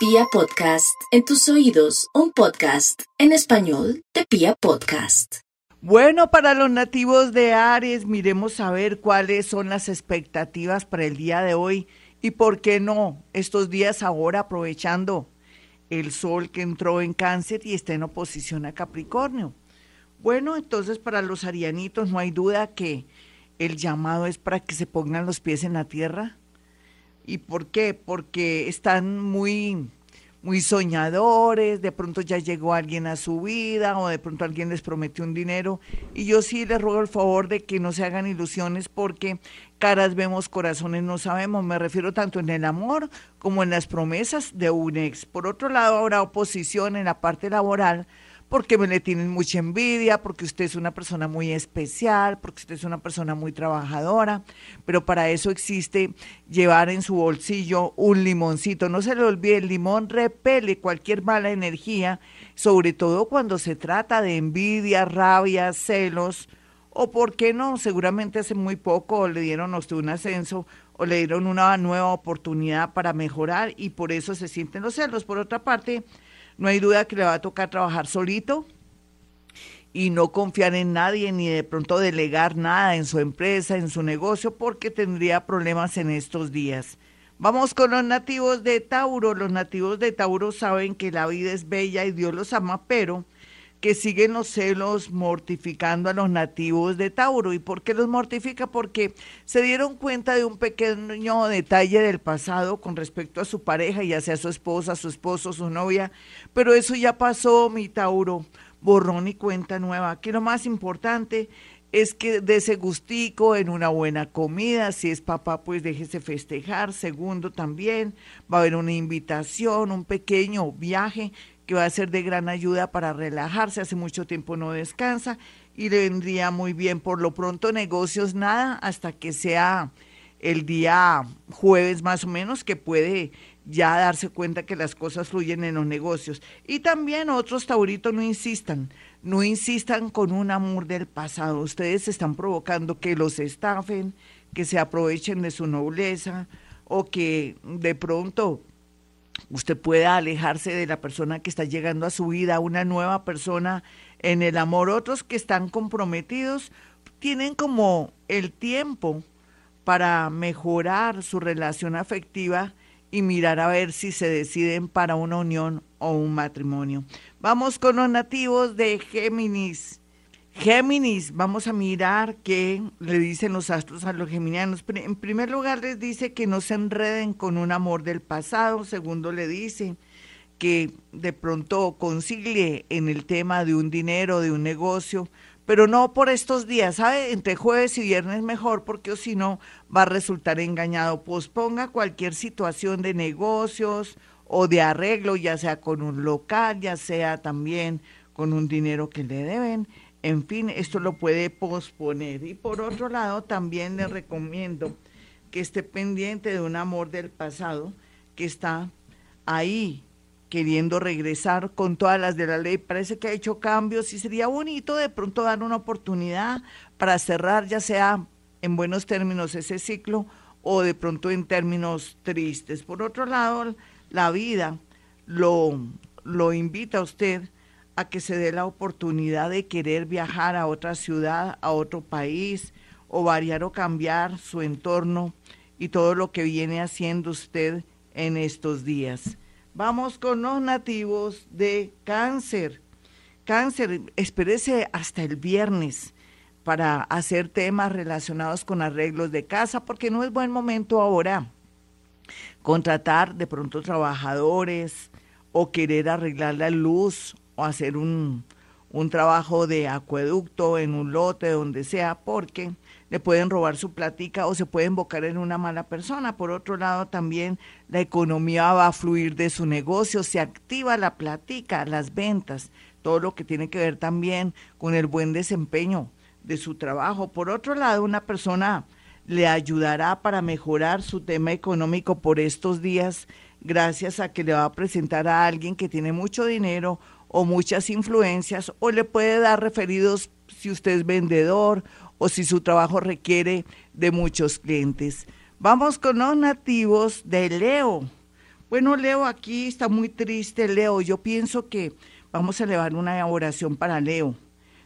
Pia Podcast, en tus oídos, un podcast en español de Pia Podcast. Bueno, para los nativos de Aries, miremos a ver cuáles son las expectativas para el día de hoy y por qué no estos días ahora aprovechando el sol que entró en cáncer y está en oposición a Capricornio. Bueno, entonces para los arianitos no hay duda que el llamado es para que se pongan los pies en la tierra. ¿Y por qué? Porque están muy muy soñadores, de pronto ya llegó alguien a su vida o de pronto alguien les prometió un dinero. Y yo sí les ruego el favor de que no se hagan ilusiones porque caras vemos, corazones no sabemos. Me refiero tanto en el amor como en las promesas de un ex. Por otro lado, habrá oposición en la parte laboral porque me le tienen mucha envidia, porque usted es una persona muy especial, porque usted es una persona muy trabajadora, pero para eso existe llevar en su bolsillo un limoncito. No se le olvide, el limón repele cualquier mala energía, sobre todo cuando se trata de envidia, rabia, celos, o por qué no, seguramente hace muy poco le dieron a usted un ascenso o le dieron una nueva oportunidad para mejorar y por eso se sienten los celos. Por otra parte, no hay duda que le va a tocar trabajar solito y no confiar en nadie ni de pronto delegar nada en su empresa, en su negocio, porque tendría problemas en estos días. Vamos con los nativos de Tauro. Los nativos de Tauro saben que la vida es bella y Dios los ama, pero que siguen los celos mortificando a los nativos de Tauro. ¿Y por qué los mortifica? Porque se dieron cuenta de un pequeño detalle del pasado con respecto a su pareja, ya sea su esposa, su esposo, su novia, pero eso ya pasó, mi Tauro, borrón y cuenta nueva. Que lo más importante es que de ese gustico en una buena comida, si es papá, pues déjese festejar. Segundo, también va a haber una invitación, un pequeño viaje que va a ser de gran ayuda para relajarse, hace mucho tiempo no descansa y le vendría muy bien. Por lo pronto negocios nada hasta que sea el día jueves más o menos que puede ya darse cuenta que las cosas fluyen en los negocios. Y también otros tauritos no insistan, no insistan con un amor del pasado. Ustedes están provocando que los estafen, que se aprovechen de su nobleza o que de pronto usted pueda alejarse de la persona que está llegando a su vida, una nueva persona en el amor. Otros que están comprometidos tienen como el tiempo para mejorar su relación afectiva y mirar a ver si se deciden para una unión o un matrimonio. Vamos con los nativos de Géminis. Géminis, vamos a mirar qué le dicen los astros a los geminianos. En primer lugar les dice que no se enreden con un amor del pasado. Segundo le dice que de pronto concilie en el tema de un dinero, de un negocio, pero no por estos días, ¿sabe? Entre jueves y viernes mejor, porque si no va a resultar engañado. Posponga cualquier situación de negocios o de arreglo, ya sea con un local, ya sea también con un dinero que le deben en fin, esto lo puede posponer. Y por otro lado, también le recomiendo que esté pendiente de un amor del pasado que está ahí queriendo regresar con todas las de la ley. Parece que ha hecho cambios y sería bonito de pronto dar una oportunidad para cerrar, ya sea en buenos términos ese ciclo o de pronto en términos tristes. Por otro lado, la vida lo, lo invita a usted a que se dé la oportunidad de querer viajar a otra ciudad, a otro país, o variar o cambiar su entorno y todo lo que viene haciendo usted en estos días. Vamos con los nativos de cáncer. Cáncer, espérese hasta el viernes para hacer temas relacionados con arreglos de casa, porque no es buen momento ahora contratar de pronto trabajadores o querer arreglar la luz hacer un, un trabajo de acueducto en un lote, donde sea, porque le pueden robar su platica o se puede invocar en una mala persona. Por otro lado, también la economía va a fluir de su negocio, se activa la platica, las ventas, todo lo que tiene que ver también con el buen desempeño de su trabajo. Por otro lado, una persona le ayudará para mejorar su tema económico por estos días gracias a que le va a presentar a alguien que tiene mucho dinero o muchas influencias o le puede dar referidos si usted es vendedor o si su trabajo requiere de muchos clientes. Vamos con los nativos de Leo. Bueno, Leo, aquí está muy triste, Leo. Yo pienso que vamos a elevar una oración para Leo.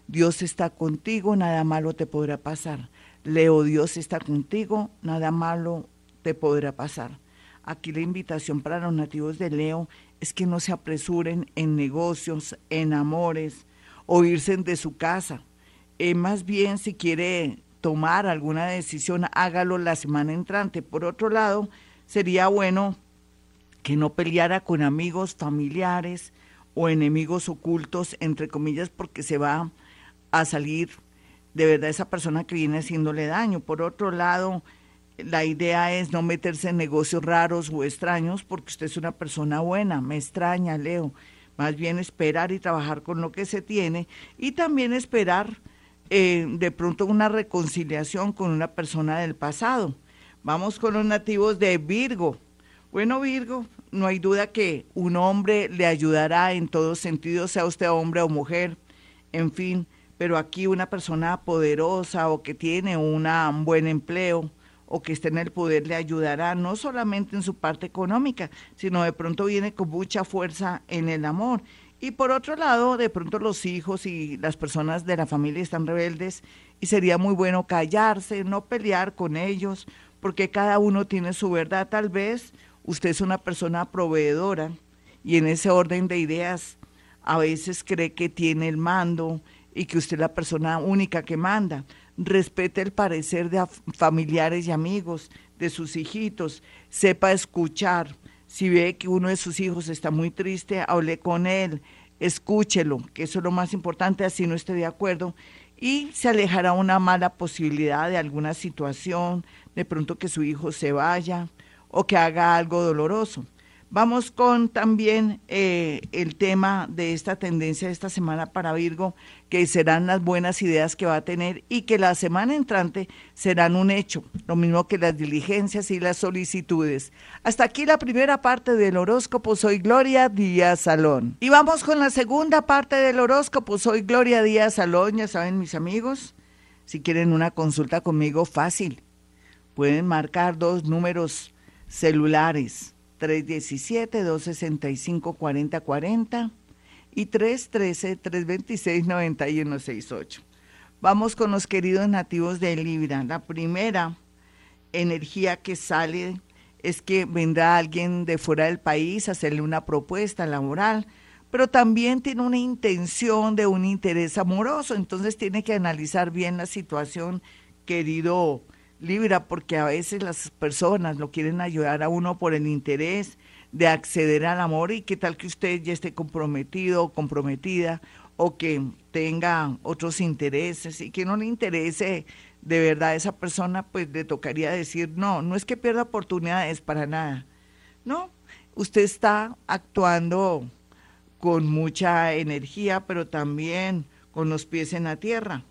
Dios está contigo, nada malo te podrá pasar. Leo, Dios está contigo, nada malo te podrá pasar. Aquí la invitación para los nativos de Leo es que no se apresuren en negocios, en amores o irse de su casa. Eh, más bien, si quiere tomar alguna decisión, hágalo la semana entrante. Por otro lado, sería bueno que no peleara con amigos, familiares o enemigos ocultos, entre comillas, porque se va a salir de verdad esa persona que viene haciéndole daño. Por otro lado, la idea es no meterse en negocios raros o extraños porque usted es una persona buena, me extraña, Leo. Más bien esperar y trabajar con lo que se tiene y también esperar eh, de pronto una reconciliación con una persona del pasado. Vamos con los nativos de Virgo. Bueno, Virgo, no hay duda que un hombre le ayudará en todos sentidos, sea usted hombre o mujer, en fin, pero aquí una persona poderosa o que tiene un buen empleo o que esté en el poder le ayudará no solamente en su parte económica, sino de pronto viene con mucha fuerza en el amor. Y por otro lado, de pronto los hijos y las personas de la familia están rebeldes y sería muy bueno callarse, no pelear con ellos, porque cada uno tiene su verdad. Tal vez usted es una persona proveedora y en ese orden de ideas a veces cree que tiene el mando y que usted es la persona única que manda respete el parecer de familiares y amigos, de sus hijitos, sepa escuchar. Si ve que uno de sus hijos está muy triste, hable con él, escúchelo, que eso es lo más importante, así no esté de acuerdo, y se alejará una mala posibilidad de alguna situación, de pronto que su hijo se vaya o que haga algo doloroso. Vamos con también eh, el tema de esta tendencia de esta semana para Virgo, que serán las buenas ideas que va a tener y que la semana entrante serán un hecho, lo mismo que las diligencias y las solicitudes. Hasta aquí la primera parte del horóscopo. Soy Gloria Díaz Salón. Y vamos con la segunda parte del horóscopo. Soy Gloria Díaz Salón, ya saben mis amigos. Si quieren una consulta conmigo, fácil. Pueden marcar dos números celulares 317-265-4040 y 313-326-9168. Vamos con los queridos nativos de Libra. La primera energía que sale es que vendrá alguien de fuera del país a hacerle una propuesta laboral, pero también tiene una intención de un interés amoroso, entonces tiene que analizar bien la situación, querido Libra, porque a veces las personas lo quieren ayudar a uno por el interés de acceder al amor y qué tal que usted ya esté comprometido o comprometida o que tenga otros intereses y que no le interese de verdad a esa persona, pues le tocaría decir, no, no es que pierda oportunidades para nada. No, usted está actuando con mucha energía, pero también con los pies en la tierra.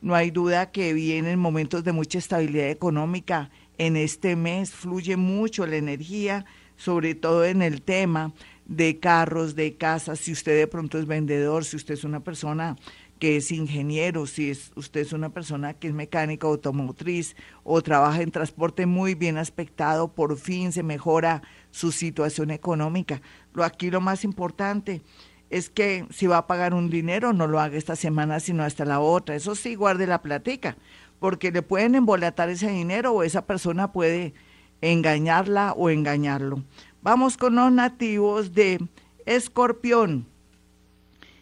No hay duda que vienen momentos de mucha estabilidad económica. En este mes fluye mucho la energía, sobre todo en el tema de carros, de casas. Si usted de pronto es vendedor, si usted es una persona que es ingeniero, si es, usted es una persona que es mecánica automotriz o trabaja en transporte muy bien aspectado, por fin se mejora su situación económica. Lo aquí lo más importante es que si va a pagar un dinero, no lo haga esta semana, sino hasta la otra. Eso sí, guarde la platica, porque le pueden embolatar ese dinero o esa persona puede engañarla o engañarlo. Vamos con los nativos de Escorpión.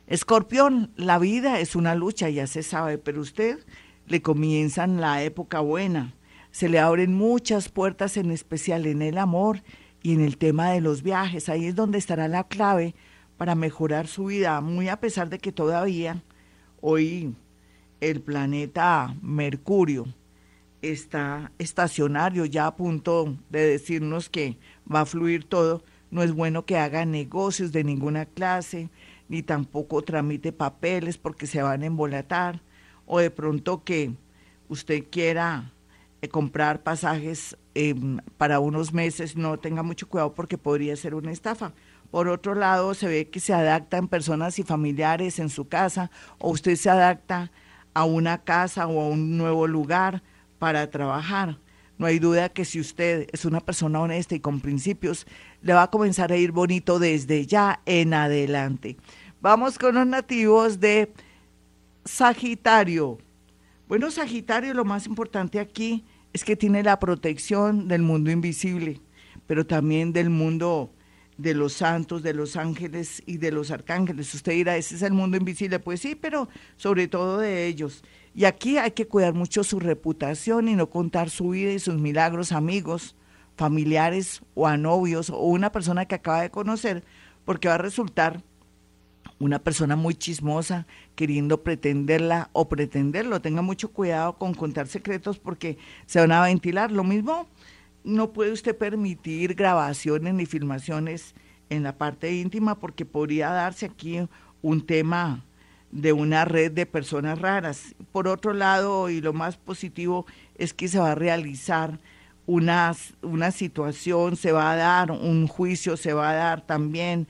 Escorpión, la vida es una lucha, ya se sabe, pero usted le comienzan la época buena. Se le abren muchas puertas, en especial en el amor y en el tema de los viajes. Ahí es donde estará la clave para mejorar su vida, muy a pesar de que todavía hoy el planeta Mercurio está estacionario, ya a punto de decirnos que va a fluir todo, no es bueno que haga negocios de ninguna clase, ni tampoco tramite papeles porque se van a embolatar, o de pronto que usted quiera eh, comprar pasajes em, para unos meses, no tenga mucho cuidado porque podría ser una estafa. Por otro lado, se ve que se adaptan personas y familiares en su casa o usted se adapta a una casa o a un nuevo lugar para trabajar. no hay duda que si usted es una persona honesta y con principios, le va a comenzar a ir bonito desde ya en adelante. Vamos con los nativos de Sagitario. Bueno, Sagitario, lo más importante aquí es que tiene la protección del mundo invisible, pero también del mundo de los santos, de los ángeles y de los arcángeles. Usted dirá, ese es el mundo invisible. Pues sí, pero sobre todo de ellos. Y aquí hay que cuidar mucho su reputación y no contar su vida y sus milagros a amigos, familiares o a novios o una persona que acaba de conocer, porque va a resultar una persona muy chismosa queriendo pretenderla o pretenderlo. Tenga mucho cuidado con contar secretos porque se van a ventilar. Lo mismo, no puede usted permitir grabaciones ni filmaciones en la parte íntima porque podría darse aquí un tema de una red de personas raras. Por otro lado, y lo más positivo es que se va a realizar una, una situación, se va a dar un juicio, se va a dar también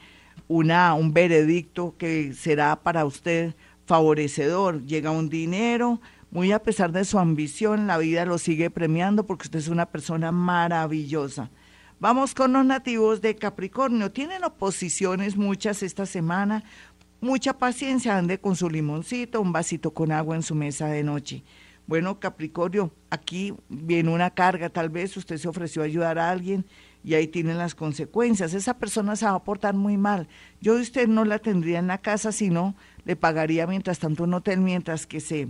una, un veredicto que será para usted favorecedor. Llega un dinero, muy a pesar de su ambición, la vida lo sigue premiando porque usted es una persona maravillosa. Vamos con los nativos de Capricornio. Tienen oposiciones muchas esta semana mucha paciencia, ande con su limoncito, un vasito con agua en su mesa de noche. Bueno, Capricornio, aquí viene una carga, tal vez usted se ofreció a ayudar a alguien y ahí tienen las consecuencias. Esa persona se va a portar muy mal. Yo de usted no la tendría en la casa, sino le pagaría mientras tanto un hotel, mientras que se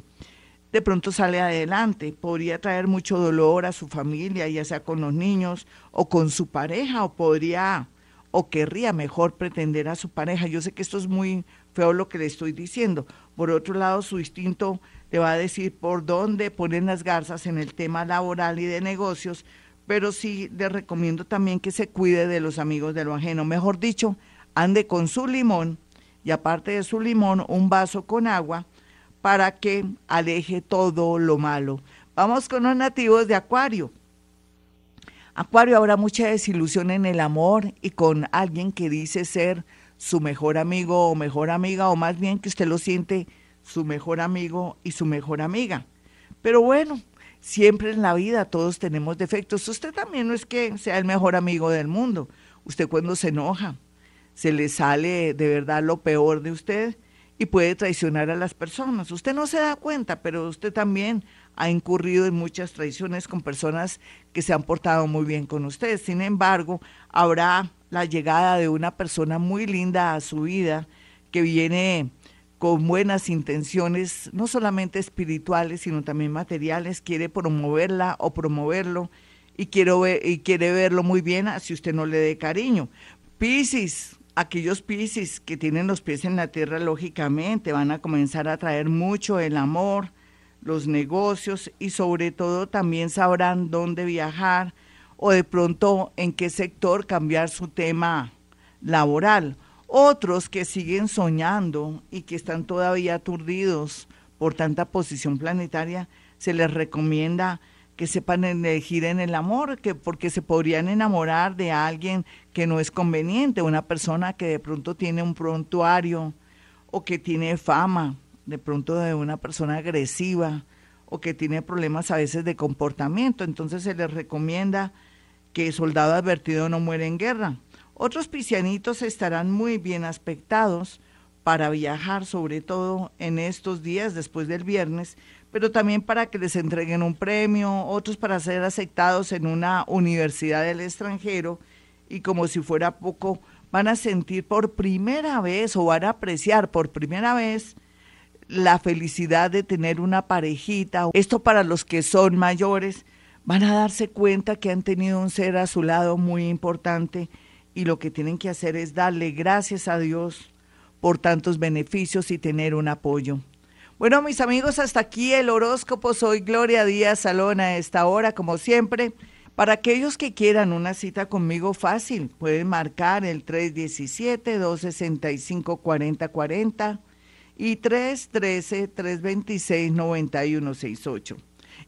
de pronto sale adelante. Podría traer mucho dolor a su familia, ya sea con los niños o con su pareja, o podría o querría mejor pretender a su pareja. Yo sé que esto es muy feo lo que le estoy diciendo. Por otro lado, su instinto le va a decir por dónde ponen las garzas en el tema laboral y de negocios, pero sí le recomiendo también que se cuide de los amigos de lo ajeno. Mejor dicho, ande con su limón y aparte de su limón, un vaso con agua para que aleje todo lo malo. Vamos con los nativos de Acuario. Acuario, habrá mucha desilusión en el amor y con alguien que dice ser su mejor amigo o mejor amiga, o más bien que usted lo siente su mejor amigo y su mejor amiga. Pero bueno, siempre en la vida todos tenemos defectos. Usted también no es que sea el mejor amigo del mundo. Usted cuando se enoja, se le sale de verdad lo peor de usted y puede traicionar a las personas. Usted no se da cuenta, pero usted también ha incurrido en muchas traiciones con personas que se han portado muy bien con usted. Sin embargo, habrá la llegada de una persona muy linda a su vida que viene con buenas intenciones, no solamente espirituales, sino también materiales, quiere promoverla o promoverlo y, quiero y quiere verlo muy bien si usted no le dé cariño. Piscis, aquellos Piscis que tienen los pies en la tierra, lógicamente, van a comenzar a traer mucho el amor, los negocios y sobre todo también sabrán dónde viajar o de pronto en qué sector cambiar su tema laboral. Otros que siguen soñando y que están todavía aturdidos por tanta posición planetaria, se les recomienda que sepan elegir en el amor, que porque se podrían enamorar de alguien que no es conveniente, una persona que de pronto tiene un prontuario o que tiene fama, de pronto de una persona agresiva o que tiene problemas a veces de comportamiento. Entonces se les recomienda que soldado advertido no muere en guerra. Otros piscianitos estarán muy bien aspectados para viajar, sobre todo en estos días después del viernes, pero también para que les entreguen un premio, otros para ser aceptados en una universidad del extranjero y como si fuera poco, van a sentir por primera vez o van a apreciar por primera vez la felicidad de tener una parejita. Esto para los que son mayores van a darse cuenta que han tenido un ser a su lado muy importante y lo que tienen que hacer es darle gracias a Dios por tantos beneficios y tener un apoyo. Bueno, mis amigos, hasta aquí el horóscopo. Soy Gloria Díaz Salón a esta hora, como siempre. Para aquellos que quieran una cita conmigo fácil, pueden marcar el 317-265-4040 y 313-326-9168.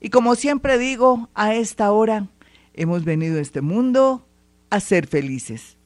Y como siempre digo, a esta hora hemos venido a este mundo a ser felices.